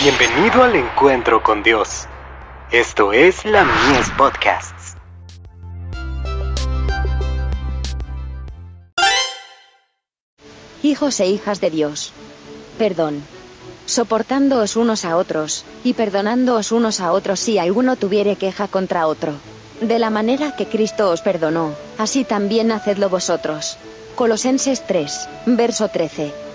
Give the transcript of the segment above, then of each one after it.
Bienvenido al encuentro con Dios. Esto es la Mies Podcasts. Hijos e hijas de Dios. Perdón. Soportándoos unos a otros, y perdonándoos unos a otros si alguno tuviere queja contra otro. De la manera que Cristo os perdonó, así también hacedlo vosotros. Colosenses 3, verso 13.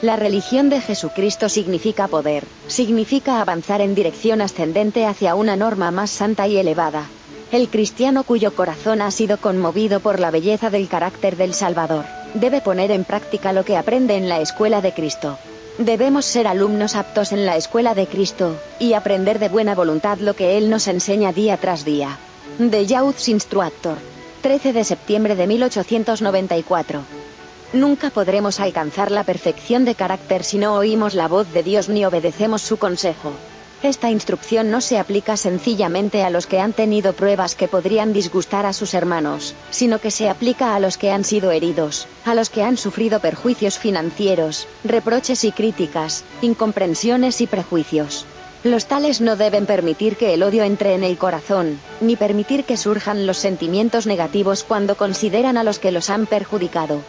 La religión de Jesucristo significa poder, significa avanzar en dirección ascendente hacia una norma más santa y elevada. El cristiano cuyo corazón ha sido conmovido por la belleza del carácter del Salvador, debe poner en práctica lo que aprende en la escuela de Cristo. Debemos ser alumnos aptos en la escuela de Cristo, y aprender de buena voluntad lo que Él nos enseña día tras día. The Youth Instructor. 13 de septiembre de 1894. Nunca podremos alcanzar la perfección de carácter si no oímos la voz de Dios ni obedecemos su consejo. Esta instrucción no se aplica sencillamente a los que han tenido pruebas que podrían disgustar a sus hermanos, sino que se aplica a los que han sido heridos, a los que han sufrido perjuicios financieros, reproches y críticas, incomprensiones y prejuicios. Los tales no deben permitir que el odio entre en el corazón, ni permitir que surjan los sentimientos negativos cuando consideran a los que los han perjudicado.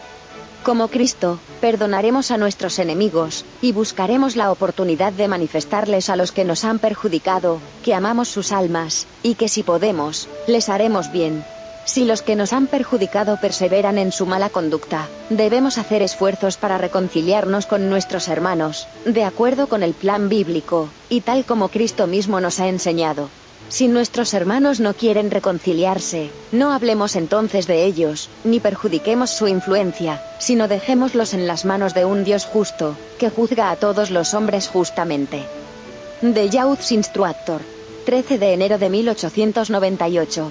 Como Cristo, perdonaremos a nuestros enemigos, y buscaremos la oportunidad de manifestarles a los que nos han perjudicado, que amamos sus almas, y que si podemos, les haremos bien. Si los que nos han perjudicado perseveran en su mala conducta, debemos hacer esfuerzos para reconciliarnos con nuestros hermanos, de acuerdo con el plan bíblico, y tal como Cristo mismo nos ha enseñado. Si nuestros hermanos no quieren reconciliarse, no hablemos entonces de ellos, ni perjudiquemos su influencia, sino dejémoslos en las manos de un Dios justo, que juzga a todos los hombres justamente. The Youth Instructor. 13 de enero de 1898.